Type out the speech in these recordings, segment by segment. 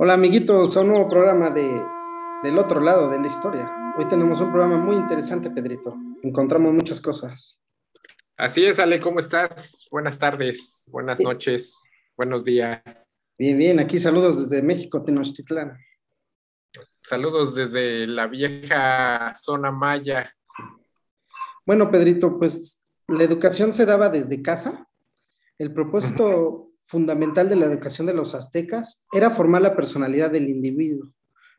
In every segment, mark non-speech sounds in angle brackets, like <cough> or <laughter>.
Hola amiguitos, a un nuevo programa de Del otro lado de la historia. Hoy tenemos un programa muy interesante, Pedrito. Encontramos muchas cosas. Así es, Ale, ¿cómo estás? Buenas tardes, buenas noches, buenos días. Bien, bien, aquí saludos desde México, Tenochtitlán. Saludos desde la vieja zona maya. Bueno, Pedrito, pues la educación se daba desde casa. El propósito fundamental de la educación de los aztecas era formar la personalidad del individuo,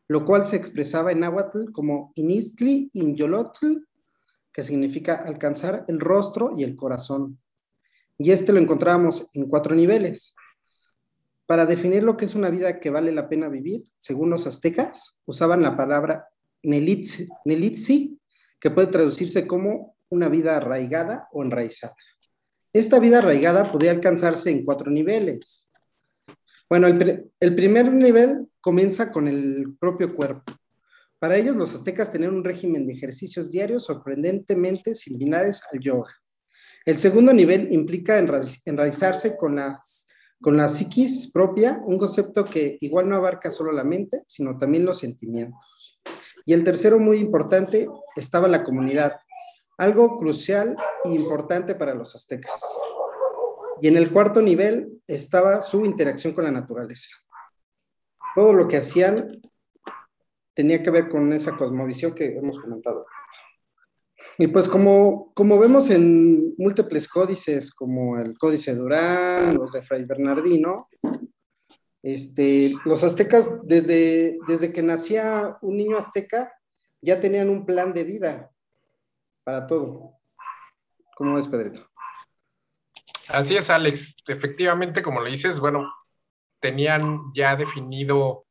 lo cual se expresaba en náhuatl como inistli inyolotl, que significa alcanzar el rostro y el corazón. Y este lo encontrábamos en cuatro niveles. Para definir lo que es una vida que vale la pena vivir, según los aztecas, usaban la palabra nelitzi, que puede traducirse como una vida arraigada o enraizada. Esta vida arraigada podía alcanzarse en cuatro niveles. Bueno, el, primer nivel comienza con el propio cuerpo. Para ellos, los aztecas tenían un régimen de ejercicios diarios sorprendentemente similares al yoga. El segundo nivel implica enraizarse con, con la psiquis propia, un concepto que igual no abarca solo la mente, sino también los sentimientos. Y el tercero, muy importante, estaba la comunidad, algo crucial e importante para los aztecas. Y en el cuarto nivel estaba su interacción con la naturaleza. Todo lo que hacían tenía que ver con esa cosmovisión que hemos comentado. Y pues como, como vemos en múltiples códices, como el Códice Durán, los de Fray Bernardino, este, los aztecas, desde, desde que nacía un niño azteca, ya tenían un plan de vida para todo. ¿Cómo ves, Pedrito? Así es, Alex. Efectivamente, como le dices, bueno, tenían ya definido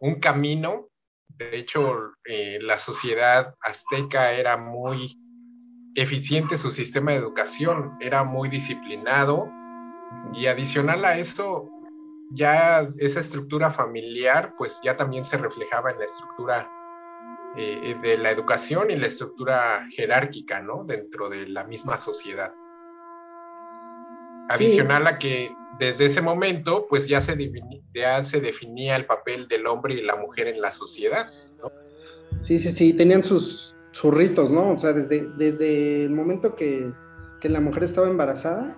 un camino. De hecho, eh, la sociedad azteca era muy eficiente, su sistema de educación era muy disciplinado y adicional a eso, ya esa estructura familiar, pues ya también se reflejaba en la estructura eh, de la educación y la estructura jerárquica, ¿no? Dentro de la misma sociedad. Adicional a que desde ese momento, pues ya se, ya se definía el papel del hombre y la mujer en la sociedad, ¿no? Sí, sí, sí, tenían sus, sus ritos, ¿no? O sea, desde, desde el momento que, que la mujer estaba embarazada,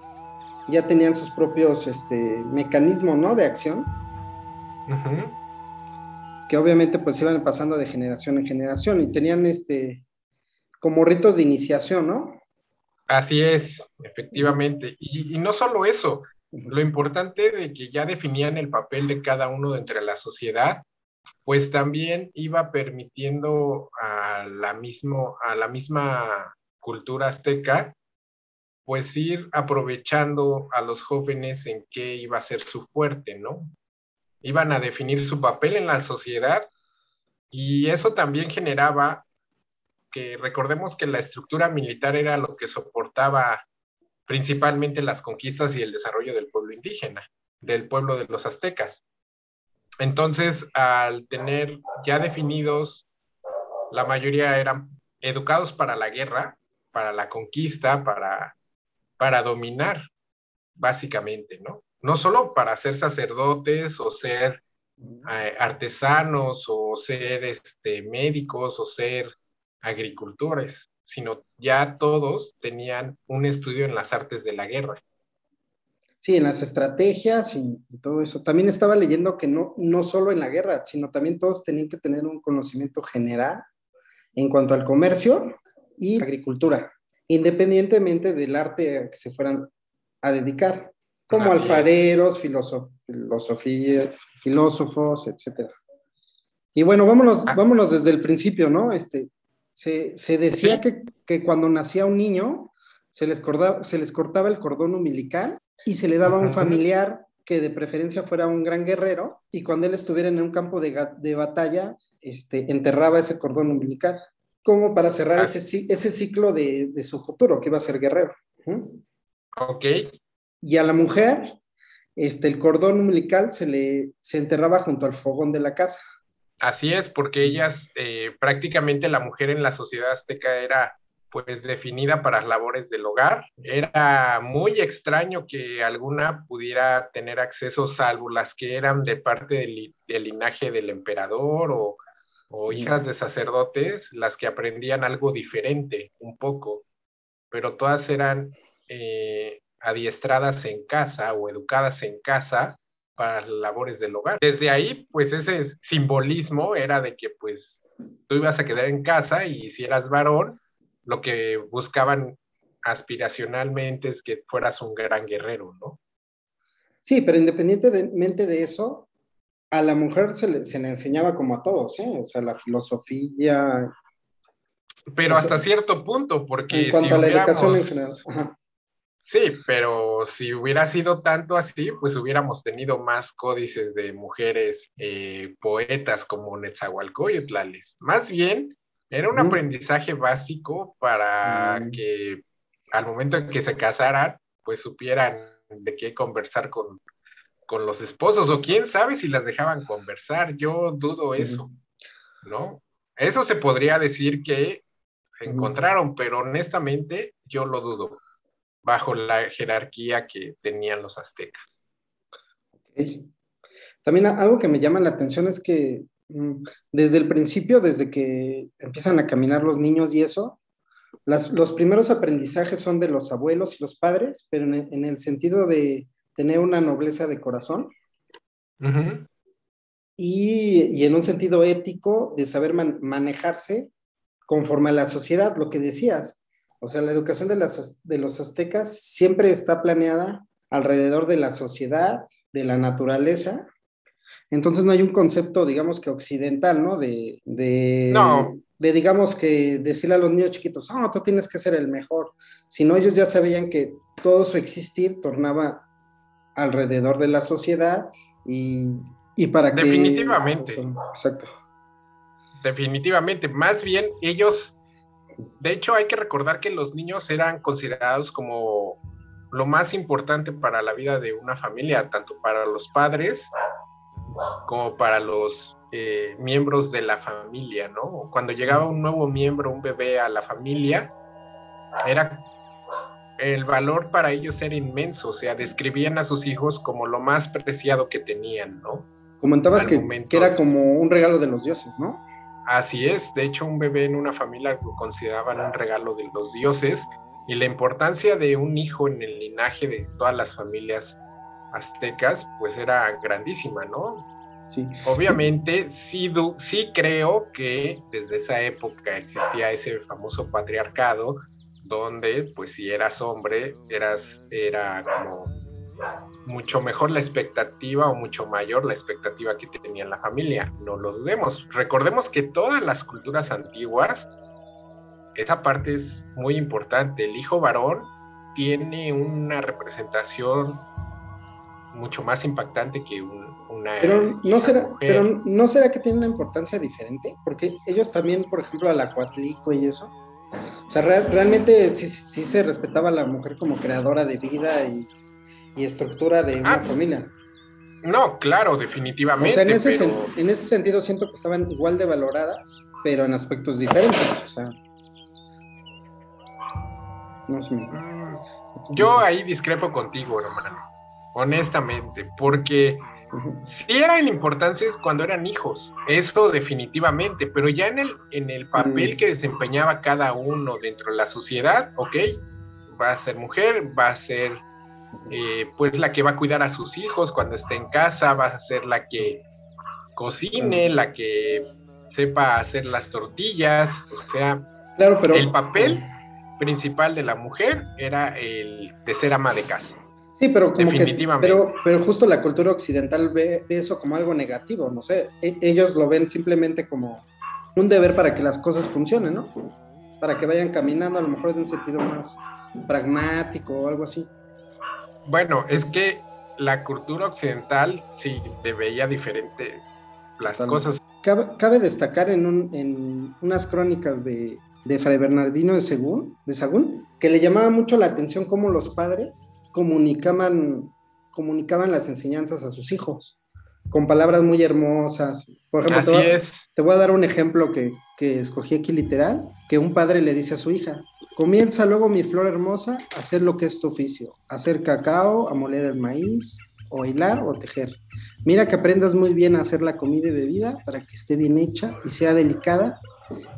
ya tenían sus propios este, mecanismos, ¿no? De acción que obviamente pues iban pasando de generación en generación y tenían este como ritos de iniciación, ¿no? Así es, efectivamente. Y, no solo eso, lo importante de que ya definían el papel de cada uno entre la sociedad, pues también iba permitiendo a la, mismo, a la misma cultura azteca, pues ir aprovechando a los jóvenes en qué iba a ser su fuerte, ¿no? Iban a definir su papel en la sociedad y eso también generaba que recordemos que la estructura militar era lo que soportaba principalmente las conquistas y el desarrollo del pueblo indígena, del pueblo de los aztecas. Entonces, al tener ya definidos, la mayoría eran educados para la guerra, para la conquista, para, para dominar, básicamente, ¿no? No solo para ser sacerdotes o ser eh, artesanos o ser este, médicos o ser agricultores, sino ya todos tenían un estudio en las artes de la guerra. Sí, en las estrategias y, todo eso. También estaba leyendo que no, no solo en la guerra, sino también todos tenían que tener un conocimiento general en cuanto al comercio y agricultura, independientemente del arte a que se fueran a dedicar como alfareros, filosofía, filósofos, etc. Y bueno, vámonos, ah. vámonos desde el principio, ¿no? Este, se, decía que, cuando nacía un niño se les, cortaba, se les cortaba el cordón umbilical y se le daba a un familiar que de preferencia fuera un gran guerrero y cuando él estuviera en un campo de, batalla, este, enterraba ese cordón umbilical, como para cerrar ah. ese, ese ciclo de, su futuro, que iba a ser guerrero. Ok, y a la mujer, este, el cordón umbilical se le se enterraba junto al fogón de la casa. Así es, porque ellas, eh, prácticamente la mujer en la sociedad azteca era pues definida para labores del hogar. Era muy extraño que alguna pudiera tener acceso salvo las que eran de parte del, linaje del emperador o, o, hijas de sacerdotes, las que aprendían algo diferente un poco, pero todas eran eh, adiestradas en casa o educadas en casa para labores del hogar. Desde ahí, pues ese simbolismo era de que pues tú ibas a quedar en casa y si eras varón, lo que buscaban aspiracionalmente es que fueras un gran guerrero, ¿no? Sí, pero independientemente de eso, a la mujer se le, se le enseñaba como a todos, ¿eh? O sea, la filosofía. Pero hasta cierto punto, porque. En cuanto a la educación en general. Sí, pero si hubiera sido tanto así, pues hubiéramos tenido más códices de mujeres eh, poetas como Netzahualcoyotlales. Más bien, era un aprendizaje básico para mm. que al momento en que se casaran, pues supieran de qué conversar con, con los esposos, o quién sabe si las dejaban conversar. Yo dudo eso, ¿no? Eso se podría decir que encontraron, pero honestamente yo lo dudo bajo la jerarquía que tenían los aztecas. También algo que me llama la atención es que mm, desde el principio, desde que empiezan a caminar los niños y eso, los primeros aprendizajes son de los abuelos y los padres, pero en, el sentido de tener una nobleza de corazón y, en un sentido ético de saber manejarse conforme a la sociedad, lo que decías. O sea, la educación de, las, de los aztecas siempre está planeada alrededor de la sociedad, de la naturaleza. Entonces no hay un concepto, digamos que occidental, ¿no? De, de, no. de digamos que decirle a los niños chiquitos, no, tú tienes que ser el mejor. Sino ellos ya sabían que todo su existir tornaba alrededor de la sociedad y, y para que... Definitivamente. Exacto. Definitivamente. Más bien ellos de hecho, hay que recordar que los niños eran considerados como lo más importante para la vida de una familia, tanto para los padres como para los eh, miembros de la familia, ¿no? Cuando llegaba un nuevo miembro, un bebé a la familia, era el valor para ellos era inmenso, o sea, describían a sus hijos como lo más preciado que tenían, ¿no? Comentabas que, que, era como un regalo de los dioses, ¿no? Así es, de hecho un bebé en una familia lo consideraban un regalo de los dioses y la importancia de un hijo en el linaje de todas las familias aztecas pues era grandísima, ¿no? Sí. Obviamente sí, sí creo que desde esa época existía ese famoso patriarcado donde pues si eras hombre eras era como mucho mejor la expectativa o mucho mayor la expectativa que tenía la familia. No lo dudemos. Recordemos que todas las culturas antiguas, esa parte es muy importante. El hijo varón tiene una representación mucho más impactante que una. Pero no, será, pero no será que tiene una importancia diferente, porque ellos también, por ejemplo, al acuatlico y eso. O sea, realmente sí, sí se respetaba a la mujer como creadora de vida y, y estructura de una ah. familia. No, claro, definitivamente. O sea, en ese, en ese sentido siento que estaban igual de valoradas, pero en aspectos diferentes. O sea, no sé. Mm, yo ahí discrepo contigo, hermano, honestamente, porque sí eran importantes cuando eran hijos, eso definitivamente, pero ya en el, en el papel mm. que desempeñaba cada uno dentro de la sociedad, ok, va a ser mujer, va a ser eh, pues la que va a cuidar a sus hijos cuando esté en casa, va a ser la que cocine, la que sepa hacer las tortillas, o sea, claro, pero, el papel principal de la mujer era el de ser ama de casa. Sí, pero Definitivamente. pero, pero justo la cultura occidental ve, eso como algo negativo, no sé, e, ellos lo ven simplemente como un deber para que las cosas funcionen, ¿no? Para que vayan caminando a lo mejor de un sentido más pragmático o algo así. Bueno, es que la cultura occidental sí te veía diferente las cosas. Cabe, destacar en, unas crónicas de, Fray Bernardino de, Según, de Sagún que le llamaba mucho la atención cómo los padres comunicaban, comunicaban las enseñanzas a sus hijos con palabras muy hermosas. Por ejemplo, te, voy, te voy a dar un ejemplo que, que escogí aquí literal, que un padre le dice a su hija, Comienza luego mi flor hermosa a hacer lo que es tu oficio, hacer cacao, a moler el maíz, o hilar o tejer. Mira que aprendas muy bien a hacer la comida y bebida para que esté bien hecha y sea delicada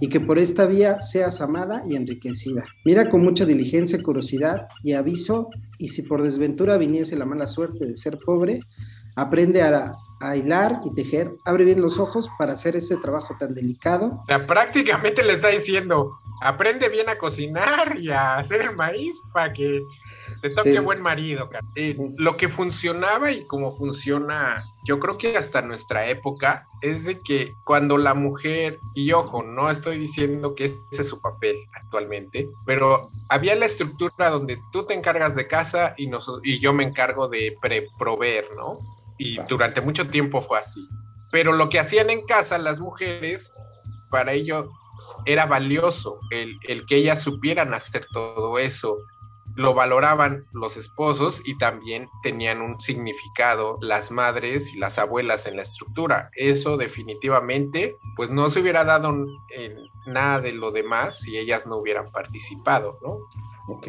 y que por esta vía seas amada y enriquecida. Mira con mucha diligencia, curiosidad y aviso, y si por desventura viniese la mala suerte de ser pobre, aprende a, a, hilar y tejer, abre bien los ojos para hacer ese trabajo tan delicado. O sea, prácticamente le está diciendo, aprende bien a cocinar y a hacer el maíz para que te toque buen marido. lo que funcionaba y como funciona, yo creo que hasta nuestra época, es de que cuando la mujer, y ojo, no estoy diciendo que ese es su papel actualmente, pero había la estructura donde tú te encargas de casa y, y yo me encargo de proveer, ¿no? Y durante mucho tiempo fue así. Pero lo que hacían en casa las mujeres, para ello era valioso el, el que ellas supieran hacer todo eso, lo valoraban los esposos y también tenían un significado las madres y las abuelas en la estructura. Eso definitivamente, pues no se hubiera dado en nada de lo demás si ellas no hubieran participado, ¿no? Ok.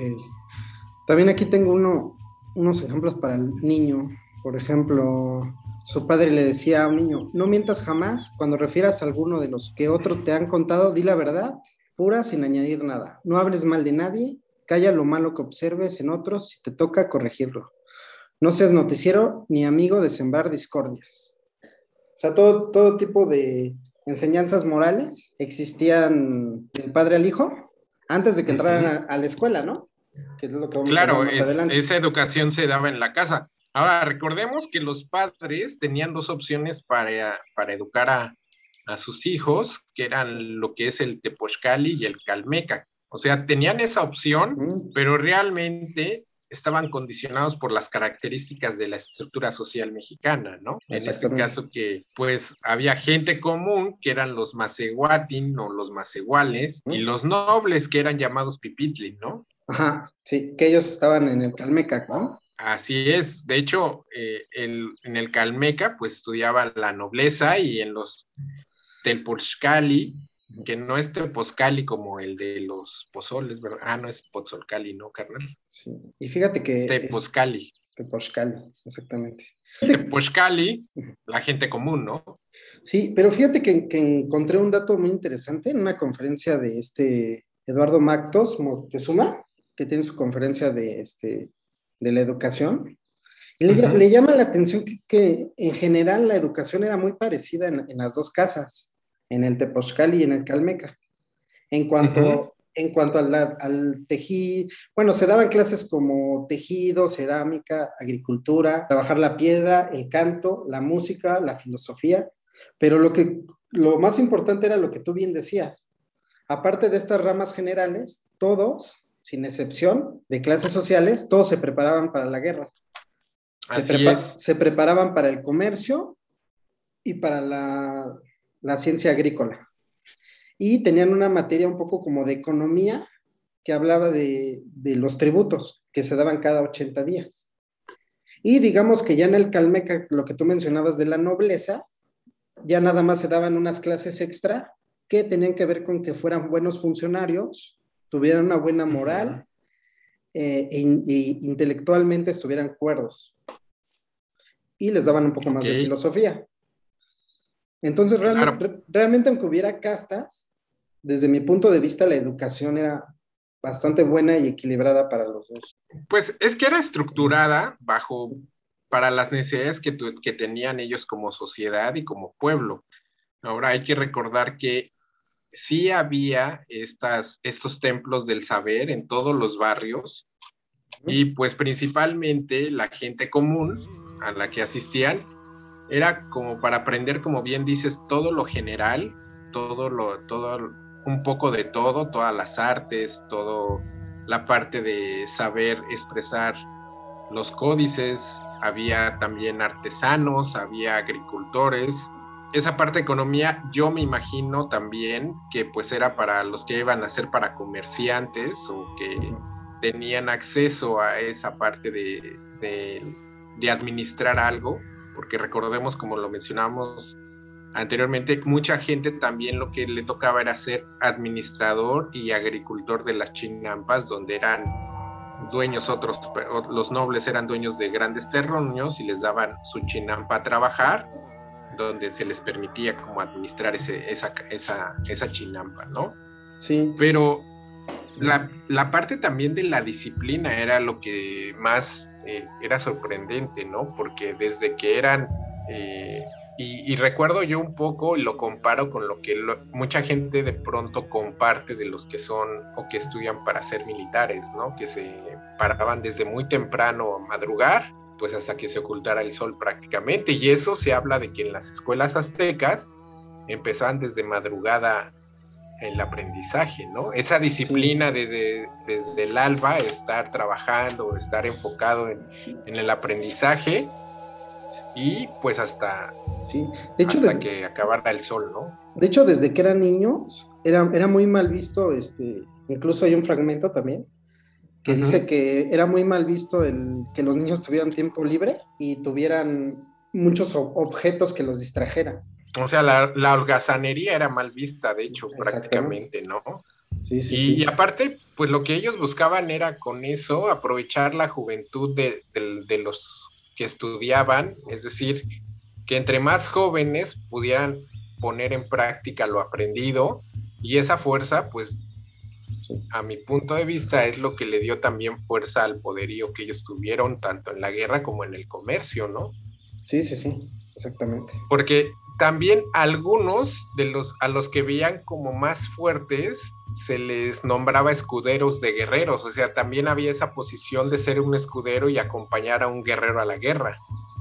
También aquí tengo uno, unos ejemplos para el niño. Por ejemplo, su padre le decía a un niño, no mientas jamás, cuando refieras a alguno de los que otro te han contado, di la verdad, pura sin añadir nada. No hables mal de nadie Calla lo malo que observes en otros si te toca corregirlo. No seas noticiero ni amigo de sembrar discordias. O sea, todo, todo tipo de enseñanzas morales existían del padre al hijo antes de que entraran a, la escuela, ¿no? Que es lo que vamos claro, a ver más adelante. esa educación se daba en la casa. Ahora, recordemos que los padres tenían dos opciones para, para educar a, a sus hijos, que eran lo que es el tepochcali y el calmeca. O sea, tenían esa opción, pero realmente estaban condicionados por las características de la estructura social mexicana, ¿no? En este caso que pues había gente común que eran los macehuatin o los macehuales y los nobles que eran llamados pipitlin, ¿no? Ajá, sí, que ellos estaban en el Calmeca, ¿no? Así es, de hecho, eh, en el Calmeca pues estudiaba la nobleza y en los Telpurxcali que no es Tepozcali como el de los pozoles, ¿verdad? Ah, no es Pozolcali, ¿no, carnal? Sí, y fíjate que... Tepozcali. Tepozcali, exactamente. Tepozcali, la gente común, ¿no? Sí, pero fíjate que, encontré un dato muy interesante en una conferencia de este Eduardo Mactos Moctezuma, que tiene su conferencia de, este, de la educación. Y le, llama la atención que, en general la educación era muy parecida en las dos casas en el Tepozcali y en el Calmeca. En cuanto, en cuanto al, al tejido, bueno, se daban clases como tejido, cerámica, agricultura, trabajar la piedra, el canto, la música, la filosofía, pero lo que lo más importante era lo que tú bien decías. Aparte de estas ramas generales, todos, sin excepción, de clases sociales, todos se preparaban para la guerra. Se, se, preparaban para el comercio y para la, la ciencia agrícola. Y tenían una materia un poco como de economía que hablaba de, los tributos que se daban cada 80 días. Y digamos que ya en el Calmeca, lo que tú mencionabas de la nobleza, ya nada más se daban unas clases extra que tenían que ver con que fueran buenos funcionarios, tuvieran una buena moral eh, e, intelectualmente estuvieran cuerdos. Y les daban un poco más de filosofía. Entonces, realmente, aunque hubiera castas, desde mi punto de vista, la educación era bastante buena y equilibrada para los dos. Pues es que era estructurada bajo, para las necesidades que, que tenían ellos como sociedad y como pueblo. Ahora hay que recordar que sí había estas, estos templos del saber en todos los barrios y pues principalmente la gente común a la que asistían era como para aprender, como bien dices, todo lo general, todo lo, todo, un poco de todo, todas las artes, todo la parte de saber expresar los códices, había también artesanos, había agricultores. Esa parte de economía yo me imagino también que pues era para los que iban a ser para comerciantes o que tenían acceso a esa parte de, de administrar algo porque recordemos, como lo mencionamos anteriormente, mucha gente también lo que le tocaba era ser administrador y agricultor de las chinampas, donde eran dueños otros, los nobles eran dueños de grandes terruños y les daban su chinampa a trabajar, donde se les permitía como administrar ese, esa, esa, esa chinampa, ¿no? Sí. Pero la, la, parte también de la disciplina era lo que más eh, era sorprendente, ¿no? Porque desde que eran eh, y, recuerdo yo un poco, lo comparo con lo que mucha gente de pronto comparte de los que son o que estudian para ser militares, ¿no? Que se paraban desde muy temprano a madrugar, pues hasta que se ocultara el sol prácticamente. Y eso se habla de que en las escuelas aztecas empezaban desde madrugada el aprendizaje, ¿no? Esa disciplina de, desde el alba, estar trabajando, estar enfocado en, en el aprendizaje y pues hasta, sí. de hecho, hasta que acabara el sol, ¿no? De hecho, desde que eran niños, era, era muy mal visto, este, incluso hay un fragmento también que dice que era muy mal visto el que los niños tuvieran tiempo libre y tuvieran muchos objetos que los distrajeran. O sea, la, la holgazanería era mal vista, de hecho, prácticamente, ¿no? Sí, sí, y, sí. y, aparte, pues lo que ellos buscaban era con eso aprovechar la juventud de, de, de los que estudiaban, es decir, que entre más jóvenes pudieran poner en práctica lo aprendido y esa fuerza, pues, a mi punto de vista, es lo que le dio también fuerza al poderío que ellos tuvieron, tanto en la guerra como en el comercio, ¿no? Sí, sí, sí, exactamente. Porque también algunos de los a los que veían como más fuertes se les nombraba escuderos de guerreros, o sea, también había esa posición de ser un escudero y acompañar a un guerrero a la guerra.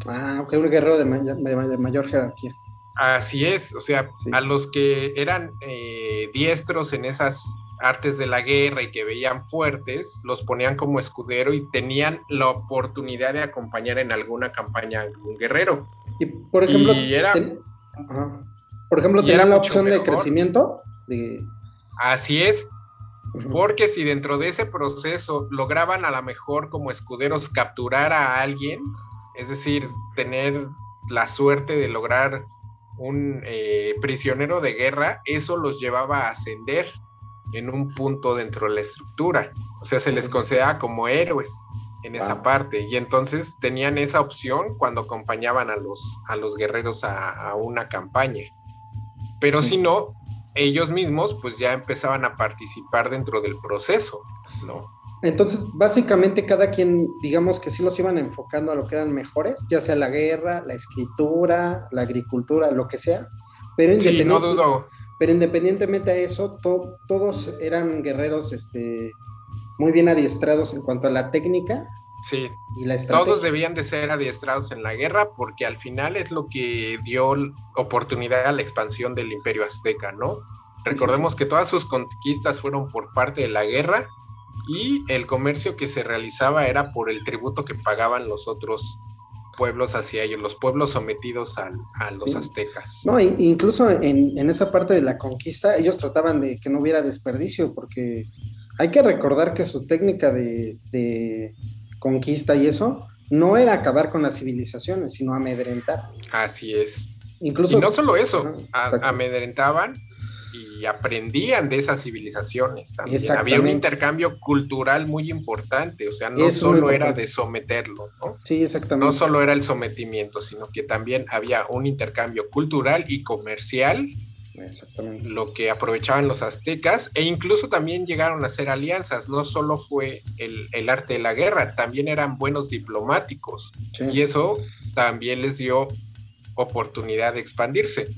Ah, ok, un guerrero de, de mayor jerarquía. Así es, o sea, sí. a los que eran eh, diestros en esas artes de la guerra y que veían fuertes, los ponían como escudero y tenían la oportunidad de acompañar en alguna campaña a un guerrero. Y por ejemplo, y era, ten, ajá. por ejemplo, tenían la opción mejor. de crecimiento. De... Así es. Porque si dentro de ese proceso lograban a lo mejor como escuderos capturar a alguien, es decir, tener la suerte de lograr un eh, prisionero de guerra, eso los llevaba a ascender en un punto dentro de la estructura. O sea, se les consideraba como héroes en esa wow. parte. Y entonces tenían esa opción cuando acompañaban a los, a los guerreros a, a una campaña. Pero sí. si no, ellos mismos pues ya empezaban a participar dentro del proceso, ¿no? Entonces, básicamente cada quien, digamos que sí los iban enfocando a lo que eran mejores, ya sea la guerra, la escritura, la agricultura, lo que sea. Pero, sí, no dudo. Pero independientemente a eso, to todos eran guerreros este, muy bien adiestrados en cuanto a la técnica. Sí, y la todos debían de ser adiestrados en la guerra porque al final es lo que dio oportunidad a la expansión del imperio azteca, ¿no? Recordemos sí, sí. que todas sus conquistas fueron por parte de la guerra y el comercio que se realizaba era por el tributo que pagaban los otros pueblos hacia ellos, los pueblos sometidos a, a los sí. aztecas. No, incluso en, en, esa parte de la conquista ellos trataban de que no hubiera desperdicio, porque hay que recordar que su técnica de, de conquista y eso no era acabar con las civilizaciones, sino amedrentar. Así es. Incluso, y no solo eso, amedrentaban y aprendían de esas civilizaciones también. Había un intercambio cultural muy importante, o sea, no Eso solo era de someterlo, ¿no? Sí, exactamente. No solo era el sometimiento, sino que también había un intercambio cultural y comercial, Exactamente. lo que aprovechaban los aztecas, e incluso también llegaron a hacer alianzas, no solo fue el, el arte de la guerra, también eran buenos diplomáticos, sí. y eso también les dio oportunidad de expandirse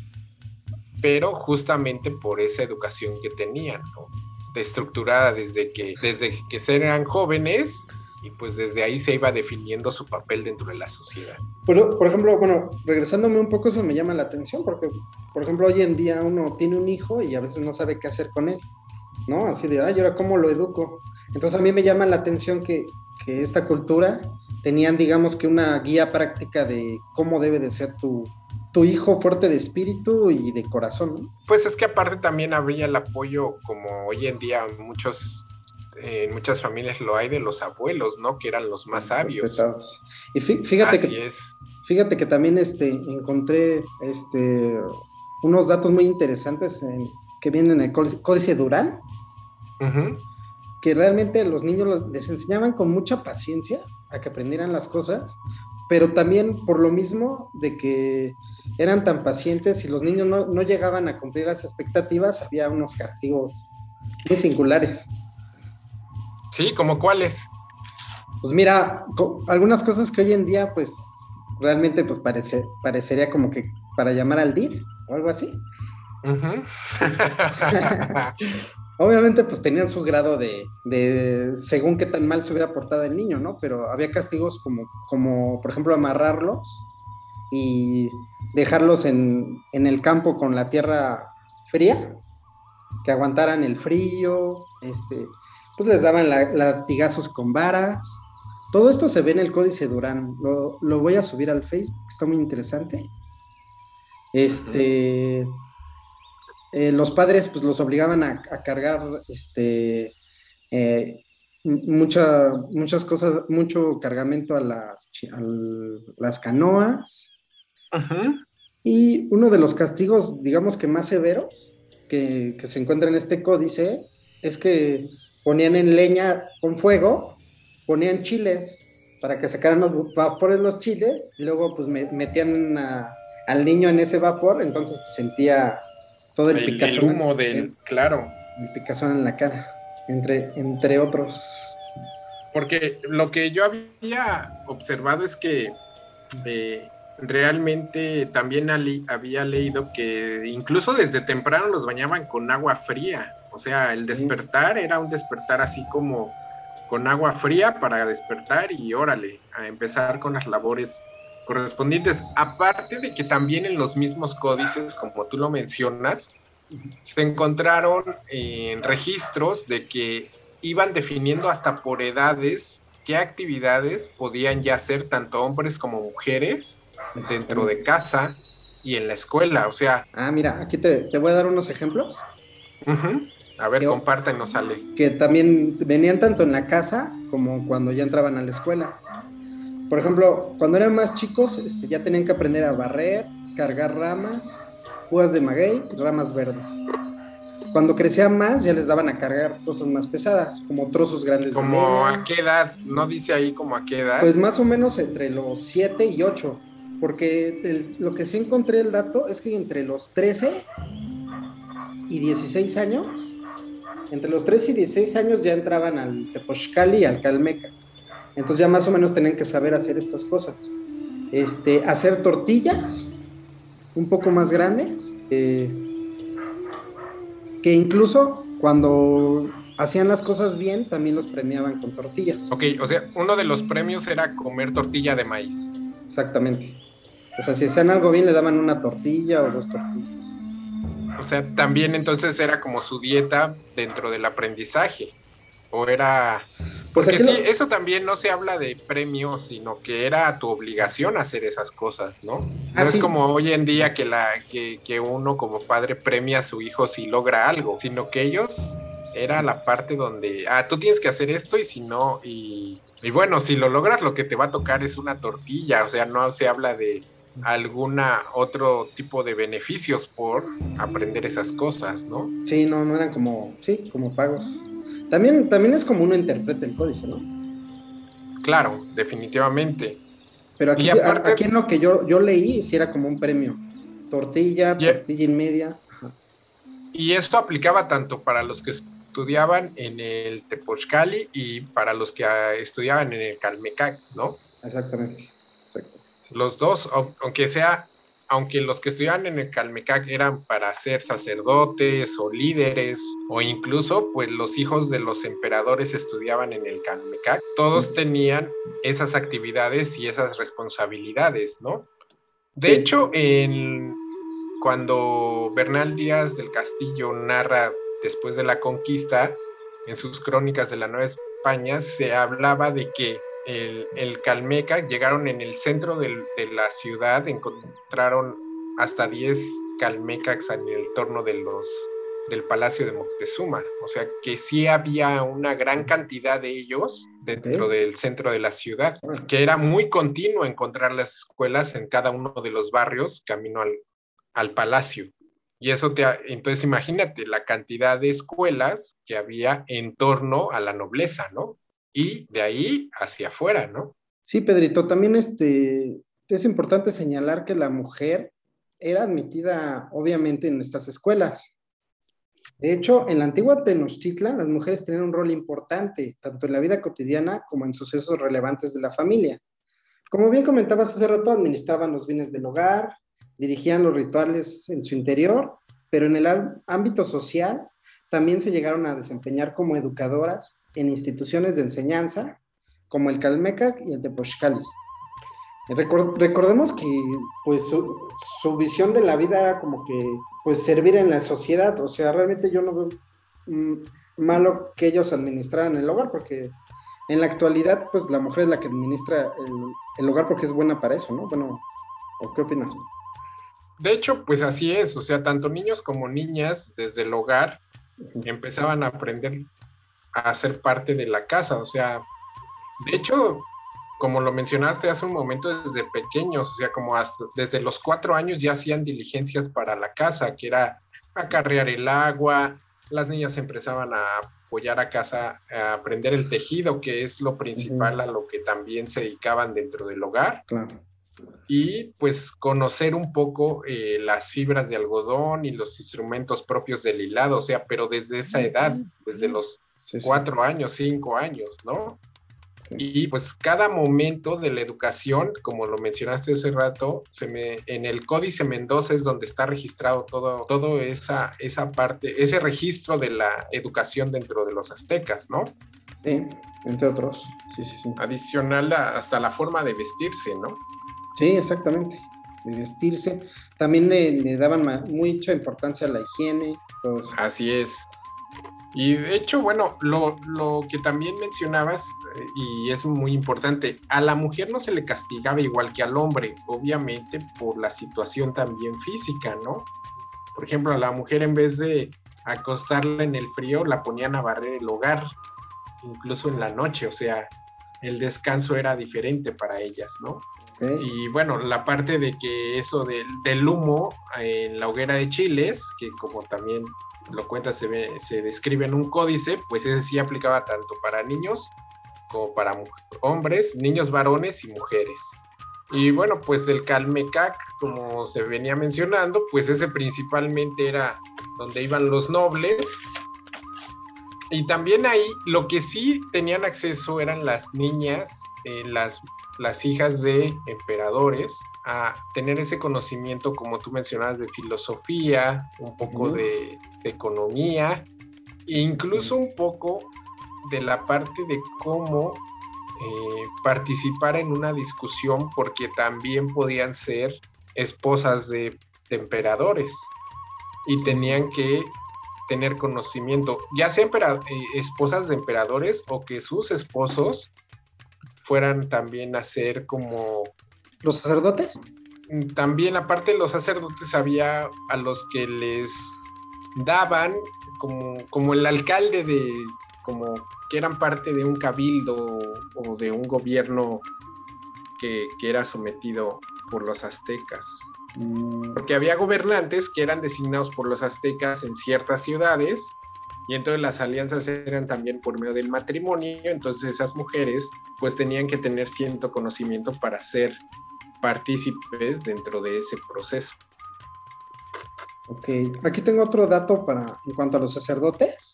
pero justamente por esa educación que tenían, ¿no? Estructurada desde que, desde que eran jóvenes y pues desde ahí se iba definiendo su papel dentro de la sociedad. Pero, por ejemplo, bueno, regresándome un poco, eso me llama la atención, porque, por ejemplo, hoy en día uno tiene un hijo y a veces no sabe qué hacer con él, ¿no? Así de, ay, ahora cómo lo educo. Entonces a mí me llama la atención que, que esta cultura tenían, digamos, que una guía práctica de cómo debe de ser tu, tu hijo fuerte de espíritu y de corazón, ¿no? Pues es que aparte también habría el apoyo, como hoy en día muchos, eh, en muchas familias lo hay de los abuelos, ¿no? Que eran los más sabios. Respetados. Y fíjate Así que, es. fíjate que también este, encontré este, unos datos muy interesantes que vienen en el Códice Durán, que realmente los niños les enseñaban con mucha paciencia a que aprendieran las cosas, pero también por lo mismo de que eran tan pacientes y los niños no, no llegaban a cumplir las expectativas, había unos castigos muy singulares. Sí, ¿como cuáles? Pues mira, algunas cosas que hoy en día, pues realmente, pues parece, parecería como que para llamar al DIF o algo así. <laughs> <laughs> Obviamente, pues tenían su grado de, de, según qué tan mal se hubiera portado el niño, ¿no? Pero había castigos como, como por ejemplo, amarrarlos y dejarlos en, en el campo con la tierra fría, que aguantaran el frío, este, pues les daban latigazos con varas. Todo esto se ve en el Códice Durán. Lo, lo voy a subir al Facebook, está muy interesante. Este. Eh, los padres pues los obligaban a, cargar este, eh, muchas cosas, mucho cargamento a las, las canoas. Y uno de los castigos, digamos que más severos que, que, se encuentra en este códice es que ponían en leña con fuego, ponían chiles para que sacaran los vapores los chiles, y luego pues metían al niño en ese vapor, entonces pues, sentía todo el, picazón. El humo del, claro. El picazón en la cara, entre, entre otros. Porque lo que yo había observado es que eh, realmente también había leído que incluso desde temprano los bañaban con agua fría. O sea, el despertar era un despertar así como con agua fría para despertar y órale, a empezar con las labores correspondientes. Aparte de que también en los mismos códices, como tú lo mencionas, se encontraron en registros de que iban definiendo hasta por edades qué actividades podían ya hacer tanto hombres como mujeres dentro de casa y en la escuela. O sea. Ah, mira, aquí te, voy a dar unos ejemplos. A ver, compártenos, Ale. Que también venían tanto en la casa como cuando ya entraban a la escuela. Por ejemplo, cuando eran más chicos, este, ya tenían que aprender a barrer, cargar ramas, púas de maguey, ramas verdes. Cuando crecían más, ya les daban a cargar cosas más pesadas, como trozos grandes ¿Como a qué edad? ¿No dice ahí como a qué edad? Pues más o menos entre los 7 y 8, porque lo que sí encontré el dato es que entre los 13 y 16 años, entre los 13 y 16 años ya entraban al Tepochcali y al Calmeca. Entonces ya más o menos tenían que saber hacer estas cosas. Este, hacer tortillas un poco más grandes, eh, que incluso cuando hacían las cosas bien, también los premiaban con tortillas. Ok, o sea, uno de los premios era comer tortilla de maíz. Exactamente. O sea, si hacían algo bien, le daban una tortilla o dos tortillas. O sea, también entonces era como su dieta dentro del aprendizaje. O era pues Porque sí, eso también no se habla de premios, sino que era tu obligación hacer esas cosas, ¿no? No ah, es como hoy en día que, la, que, que uno como padre premia a su hijo si logra algo, sino que ellos era la parte donde, ah, tú tienes que hacer esto y si no, y, y bueno, si lo logras, lo que te va a tocar es una tortilla, o sea, no se habla de alguna otro tipo de beneficios por aprender esas cosas, ¿no? Sí, no, no eran como, sí, como pagos. También, también es como uno interpreta el códice, ¿no? Claro, definitivamente. Pero aquí, aquí en lo que yo, yo leí, sí era como un premio. Tortilla, tortilla y media. Y esto aplicaba tanto para los que estudiaban en el Tepochcali y para los que ah, estudiaban en el Calmecac, ¿no? Exactamente. Los dos, aunque sea aunque los que estudiaban en el Calmecac eran para ser sacerdotes o líderes o incluso pues los hijos de los emperadores estudiaban en el Calmecac, todos tenían esas actividades y esas responsabilidades, ¿no? De hecho, en, cuando Bernal Díaz del Castillo narra después de la conquista, en sus crónicas de la Nueva España, se hablaba de que el, Calmeca, llegaron en el centro de la ciudad, encontraron hasta 10 Calmecas en el torno de los, del Palacio de Moctezuma. O sea que sí había una gran cantidad de ellos dentro del centro de la ciudad, que era muy continuo encontrar las escuelas en cada uno de los barrios camino al, al palacio. Y eso te, entonces imagínate la cantidad de escuelas que había en torno a la nobleza, ¿no? Y de ahí hacia afuera, ¿no? Sí, Pedrito, también este, es importante señalar que la mujer era admitida obviamente en estas escuelas. De hecho, en la antigua Tenochtitlan, las mujeres tenían un rol importante, tanto en la vida cotidiana como en sucesos relevantes de la familia. Como bien comentabas hace rato, administraban los bienes del hogar, dirigían los rituales en su interior, pero en el ámbito social también se llegaron a desempeñar como educadoras en instituciones de enseñanza como el Calmecac y el Tepochcali. recordemos que pues su, visión de la vida era como que pues servir en la sociedad, o sea, realmente yo no veo mm, malo que ellos administraran el hogar porque en la actualidad pues la mujer es la que administra el, el hogar porque es buena para eso, ¿no? Bueno, ¿o qué opinas? De hecho, pues así es, o sea, tanto niños como niñas desde el hogar empezaban a aprender a ser parte de la casa, o sea, de hecho, como lo mencionaste hace un momento, desde pequeños, o sea, como hasta desde los cuatro años ya hacían diligencias para la casa, que era acarrear el agua, las niñas empezaban a apoyar a casa, a aprender el tejido, que es lo principal a lo que también se dedicaban dentro del hogar. Claro. Y pues conocer un poco eh, las fibras de algodón y los instrumentos propios del hilado, o sea, pero desde esa edad, desde los cuatro años, cinco años, ¿no? Y pues cada momento de la educación, como lo mencionaste hace rato, se me, en el Códice Mendoza es donde está registrado todo, todo esa, esa parte, ese registro de la educación dentro de los aztecas, ¿no? Sí, entre otros. Sí, sí, sí. Adicional hasta la forma de vestirse, ¿no? Sí, exactamente. De vestirse. También le, daban mucha importancia a la higiene. Así es. Y de hecho, bueno, lo, que también mencionabas, eh, y es muy importante, a la mujer no se le castigaba igual que al hombre, obviamente por la situación también física, ¿no? Por ejemplo, a la mujer en vez de acostarla en el frío, la ponían a barrer el hogar, incluso en la noche, o sea, el descanso era diferente para ellas, ¿no? Y bueno, la parte de que eso del, humo en la hoguera de chiles, que como también lo cuenta, se, se describe en un códice, pues ese sí aplicaba tanto para niños como para hombres, niños varones y mujeres. Y bueno, pues el Calmecac, como se venía mencionando, pues ese principalmente era donde iban los nobles. Y también ahí lo que sí tenían acceso eran las niñas, eh, las las hijas de emperadores a tener ese conocimiento, como tú mencionabas, de filosofía, un poco de, economía, e incluso un poco de la parte de cómo eh, participar en una discusión, porque también podían ser esposas de, emperadores y tenían que tener conocimiento, ya sea eh, esposas de emperadores o que sus esposos fueran también a ser como... ¿Los sacerdotes? Mm, también, aparte de los sacerdotes, había a los que les daban como, como el alcalde de, como que eran parte de un cabildo o de un gobierno que, que era sometido por los aztecas. Mm. Porque había gobernantes que eran designados por los aztecas en ciertas ciudades y entonces las alianzas eran también por medio del matrimonio, entonces esas mujeres pues tenían que tener cierto conocimiento para ser partícipes dentro de ese proceso. Ok, aquí tengo otro dato para en cuanto a los sacerdotes.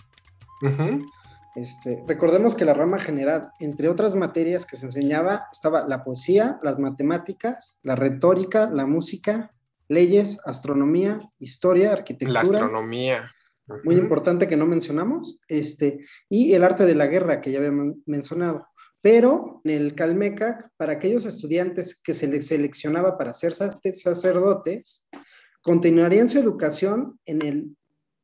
este, recordemos que la rama general, entre otras materias que se enseñaba, estaba la poesía, las matemáticas, la retórica, la música, leyes, astronomía, historia, arquitectura. La astronomía muy importante que no mencionamos, este, y el arte de la guerra que ya había mencionado. Pero en el Calmecac, para aquellos estudiantes que se les seleccionaba para ser sacerdotes, continuarían su educación en, el,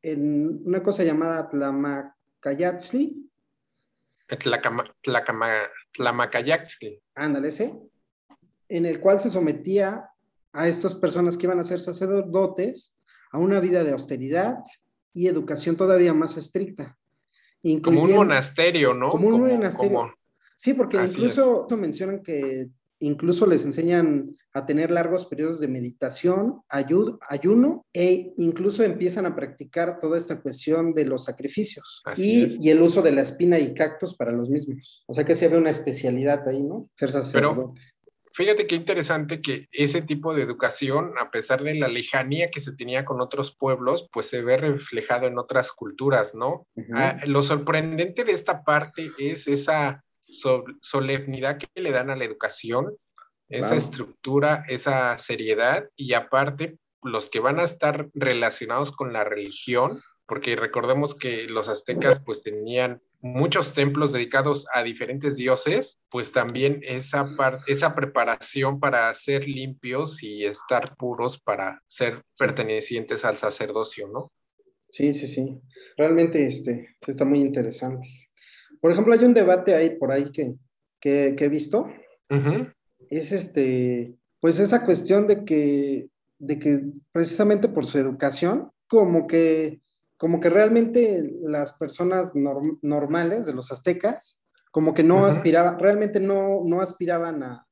en una cosa llamada Tlamacayatzli. Tlamacayatzli. Ándale, ¿sí? En el cual se sometía a estas personas que iban a ser sacerdotes a una vida de austeridad, y educación todavía más estricta. Como un monasterio, ¿no? Como un monasterio. Sí, porque incluso mencionan que incluso les enseñan a tener largos periodos de meditación, ayuno e incluso empiezan a practicar toda esta cuestión de los sacrificios y, el uso de la espina y cactus para los mismos. O sea que se ve una especialidad ahí, ¿no? Ser sacerdote. Fíjate qué interesante que ese tipo de educación, a pesar de la lejanía que se tenía con otros pueblos, pues se ve reflejado en otras culturas, ¿no? Ah, lo sorprendente de esta parte es esa solemnidad que le dan a la educación, esa estructura, esa seriedad y aparte los que van a estar relacionados con la religión, porque recordemos que los aztecas pues tenían muchos templos dedicados a diferentes dioses, pues también esa, esa preparación para ser limpios y estar puros para ser pertenecientes al sacerdocio, ¿no? Sí, sí, sí. Realmente este, está muy interesante. Por ejemplo, hay un debate ahí por ahí que, he visto. Es este, pues esa cuestión de que, de que precisamente por su educación, como que, como que realmente las personas normales de los aztecas, como que no aspiraban, realmente no, no aspiraban a,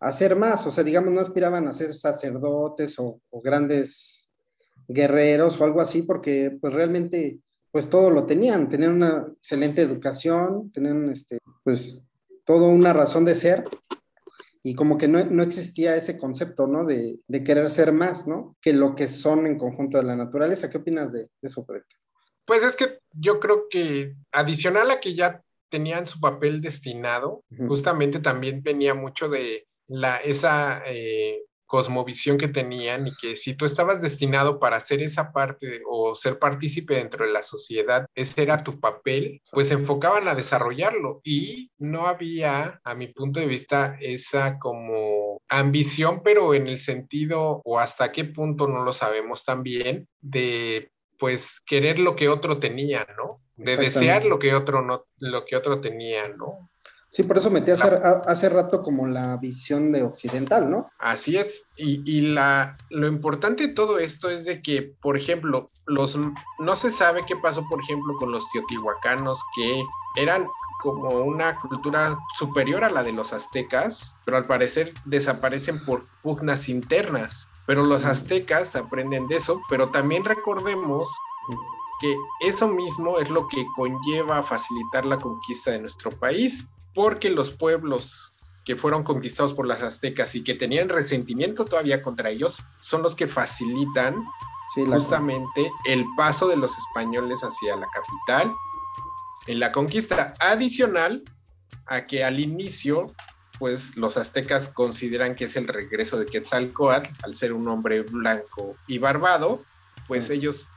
hacer más, o sea, digamos, no aspiraban a ser sacerdotes o, o, grandes guerreros o algo así, porque pues realmente pues todo lo tenían, tenían una excelente educación, tenían este, pues toda una razón de ser y como que no, existía ese concepto, ¿no? De, querer ser más, ¿no? Que lo que son en conjunto de la naturaleza. ¿Qué opinas de, eso, proyecto? Pues es que yo creo que adicional a que ya tenían su papel destinado, justamente también venía mucho de la, esa eh, cosmovisión que tenían y que si tú estabas destinado para hacer esa parte o ser partícipe dentro de la sociedad, ese era tu papel, pues se enfocaban a desarrollarlo y no había, a mi punto de vista, esa como ambición, pero en el sentido o hasta qué punto no lo sabemos también, de pues querer lo que otro tenía, ¿no? De desear lo que otro no, lo que otro tenía, ¿no? Sí, por eso metí hace, hace, rato como la visión de occidental, ¿no? Así es. Y, y, la, lo importante de todo esto es de que, por ejemplo, los, no se sabe qué pasó, por ejemplo, con los teotihuacanos, que eran como una cultura superior a la de los aztecas, pero al parecer desaparecen por pugnas internas. Pero los aztecas aprenden de eso, pero también recordemos que eso mismo es lo que conlleva a facilitar la conquista de nuestro país porque los pueblos que fueron conquistados por las aztecas y que tenían resentimiento todavía contra ellos son los que facilitan justamente el paso de los españoles hacia la capital en la conquista adicional a que al inicio pues los aztecas consideran que es el regreso de Quetzalcoatl al ser un hombre blanco y barbado pues ellos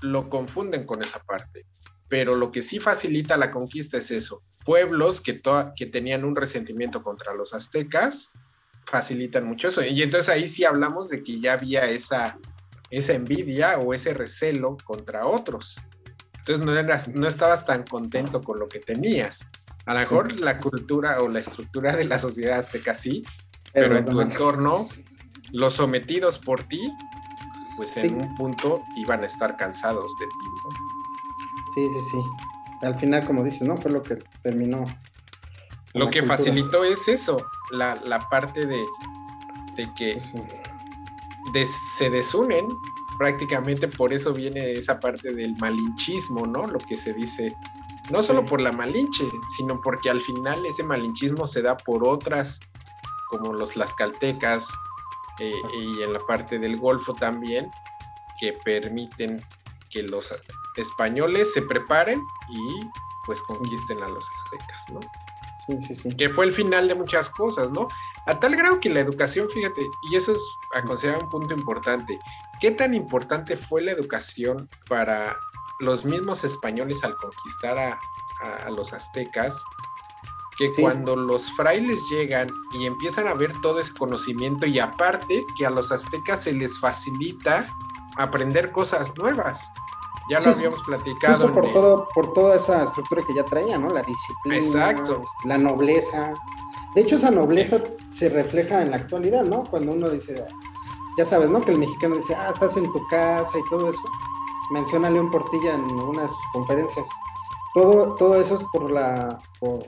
lo confunden con esa parte. Pero lo que sí facilita la conquista es eso pueblos que, que tenían un resentimiento contra los aztecas facilitan mucho eso. Y entonces ahí sí hablamos de que ya había esa, esa envidia o ese recelo contra otros. Entonces no, no estabas tan contento con lo que tenías. A lo mejor la cultura o la estructura de la sociedad azteca sí, pero, en tu entorno, los sometidos por ti, pues en un punto iban a estar cansados de ti. Sí, sí, sí al final, como dices, ¿no? Fue lo que terminó. Lo que facilitó es eso, la, parte de, que pues se desunen, prácticamente por eso viene esa parte del malinchismo, ¿no? Lo que se dice, no solo por la malinche, sino porque al final ese malinchismo se da por otras, como los lascaltecas eh, y en la parte del Golfo también, que permiten que los españoles se preparen y pues conquisten a los aztecas, ¿no? Sí, sí, sí. Que fue el final de muchas cosas, ¿no? A tal grado que la educación, fíjate, y eso es a considerar un punto importante, ¿qué tan importante fue la educación para los mismos españoles al conquistar a, los aztecas? Que cuando los frailes llegan y empiezan a ver todo ese conocimiento y aparte que a los aztecas se les facilita aprender cosas nuevas. Ya lo habíamos platicado. Justo por, todo, por toda esa estructura que ya traía, ¿no? La disciplina, este, la nobleza. De hecho, esa nobleza se refleja en la actualidad, ¿no? Cuando uno dice, ya sabes, ¿no? Que el mexicano dice, ah, estás en tu casa y todo eso. Menciona a León Portilla en una de sus conferencias. Todo, todo eso es por la, por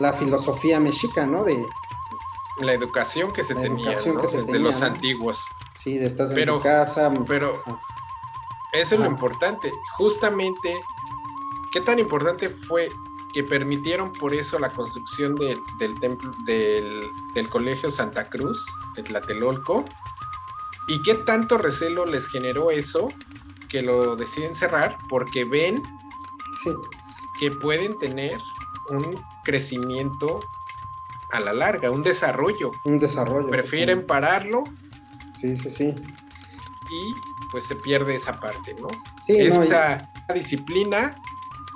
la filosofía mexica, ¿no? De, la educación que se tenía, desde los antiguos. Sí, de estar en tu casa. Pero ah. Eso es lo importante. Justamente, ¿qué tan importante fue que permitieron por eso la construcción del templo del, del, colegio Santa Cruz, de Tlatelolco? ¿Y qué tanto recelo les generó eso que lo deciden cerrar? Porque ven que pueden tener un crecimiento a la larga, un desarrollo. Un desarrollo. Prefieren pararlo. Sí, sí, sí. Y pues se pierde esa parte, ¿no? Sí, Esta disciplina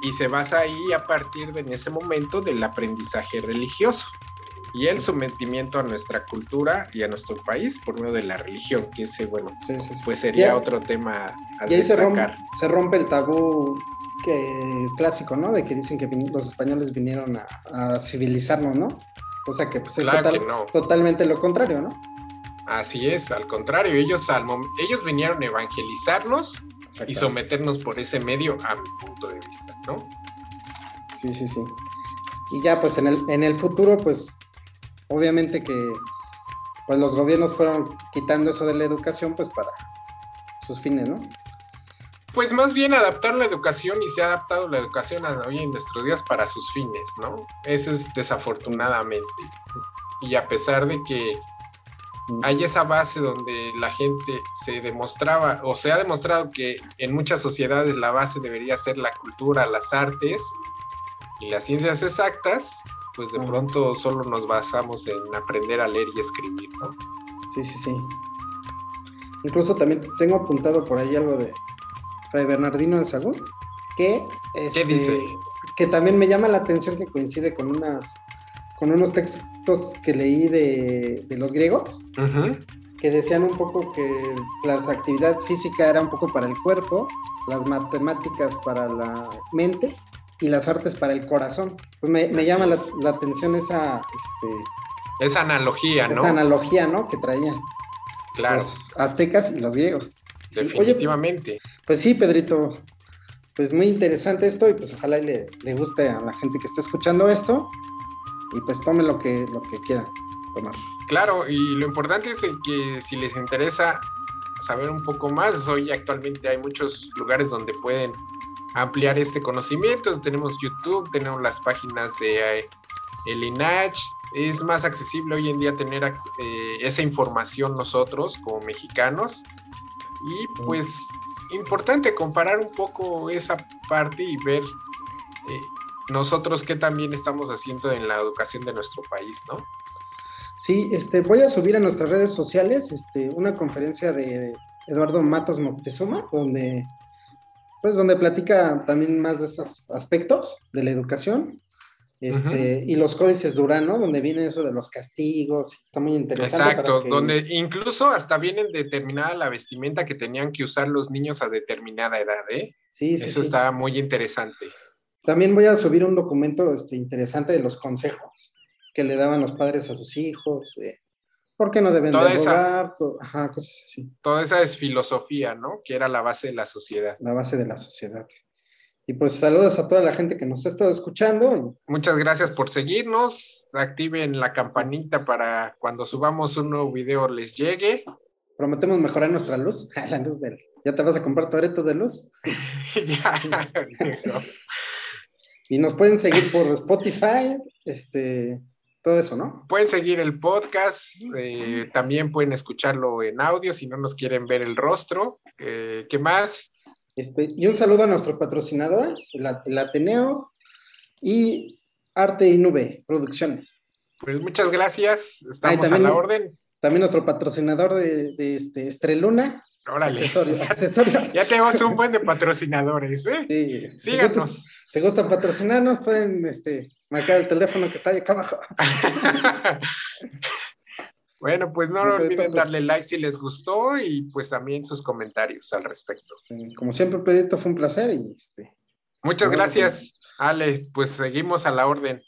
y se basa ahí a partir de en ese momento del aprendizaje religioso y el sometimiento a nuestra cultura y a nuestro país por medio de la religión, que ese, bueno, pues sería otro tema a y ahí se rompe, se rompe, el tabú que, clásico, ¿no? De que dicen que los españoles vinieron a, civilizarnos, ¿no? O sea que pues es totalmente lo contrario, ¿no? Así es, al contrario, ellos, al ellos vinieron a evangelizarlos y someternos por ese medio a mi punto de vista, ¿no? Sí, sí, sí. Y ya pues en el, en el futuro, pues obviamente que pues los gobiernos fueron quitando eso de la educación pues para sus fines, ¿no? Pues más bien adaptar la educación y se ha adaptado la educación a hoy en nuestros días para sus fines, ¿no? Eso es desafortunadamente. Y a pesar de que hay esa base donde la gente se demostraba o se ha demostrado que en muchas sociedades la base debería ser la cultura, las artes y las ciencias exactas, pues de pronto solo nos basamos en aprender a leer y escribir, ¿no? Sí, sí, sí. Incluso también tengo apuntado por ahí algo de Fray Bernardino de Sagún, que, este, dice? que también me llama la atención que coincide con unas con unos textos que leí de, los griegos, que decían un poco que la actividad física era un poco para el cuerpo, las matemáticas para la mente y las artes para el corazón. me, llama la, atención esa... Este, esa analogía, ¿no? Esa analogía, ¿no? Que traían. Claro. Los aztecas y los griegos. Definitivamente. pues sí, Pedrito. Pues muy interesante esto y pues ojalá le, le guste a la gente que está escuchando esto y pues tome lo que, lo que quieran tomar. Claro, y lo importante es que si les interesa saber un poco más, hoy actualmente hay muchos lugares donde pueden ampliar este conocimiento. Tenemos YouTube, tenemos las páginas de eh, el INACH. Es más accesible hoy en día tener eh, esa información nosotros como mexicanos. Y pues importante comparar un poco esa parte y ver eh, nosotros qué también estamos haciendo en la educación de nuestro país, ¿no? Sí, este, voy a subir a nuestras redes sociales este, una conferencia de Eduardo Matos Moctezuma, donde, pues, donde platica también más de esos aspectos de la educación. Este, y los códices Durán, ¿no? Donde viene eso de los castigos, está muy interesante. Exacto, donde incluso hasta vienen determinada la vestimenta que tenían que usar los niños a determinada edad, ¿eh? Sí, sí. Eso está muy interesante. También voy a subir un documento este, interesante de los consejos que le daban los padres a sus hijos, por qué no deben de esa, ajá, cosas así. Toda esa es filosofía, ¿no? Que era la base de la sociedad. La base de la sociedad. Y pues saludos a toda la gente que nos ha estado escuchando. Muchas gracias por seguirnos. Activen la campanita para cuando subamos un nuevo video les llegue. Prometemos mejorar nuestra luz, <laughs> la luz del. ¿Ya te vas a comprar tu areto de luz? <laughs> ya. <laughs> Y nos pueden seguir por Spotify, este, todo eso, ¿no? Pueden seguir el podcast, eh, también pueden escucharlo en audio si no nos quieren ver el rostro. Eh, ¿Qué más? Este, y un saludo a nuestros patrocinadores, el, Ateneo y Arte y Nube Producciones. Pues muchas gracias, estamos a la orden. También nuestro patrocinador de, de este, Estreluna, Órale. Accesorios, <laughs> accesorios. Ya tenemos un buen de patrocinadores, ¿eh? Sí, este, Díganos. Si gustan, patrocinarnos, pueden este, marcar el teléfono que está ahí acá abajo. <laughs> bueno, pues no olviden darle like si les gustó y pues también sus comentarios al respecto. como siempre, Pedrito, fue un placer y este. Muchas gracias, Ale. Pues seguimos a la orden.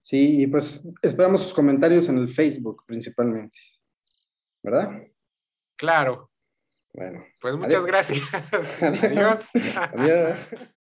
Sí, y pues esperamos sus comentarios en el Facebook principalmente. ¿Verdad? Claro. Bueno. Pues muchas gracias. <laughs> Adiós. Adiós. <laughs>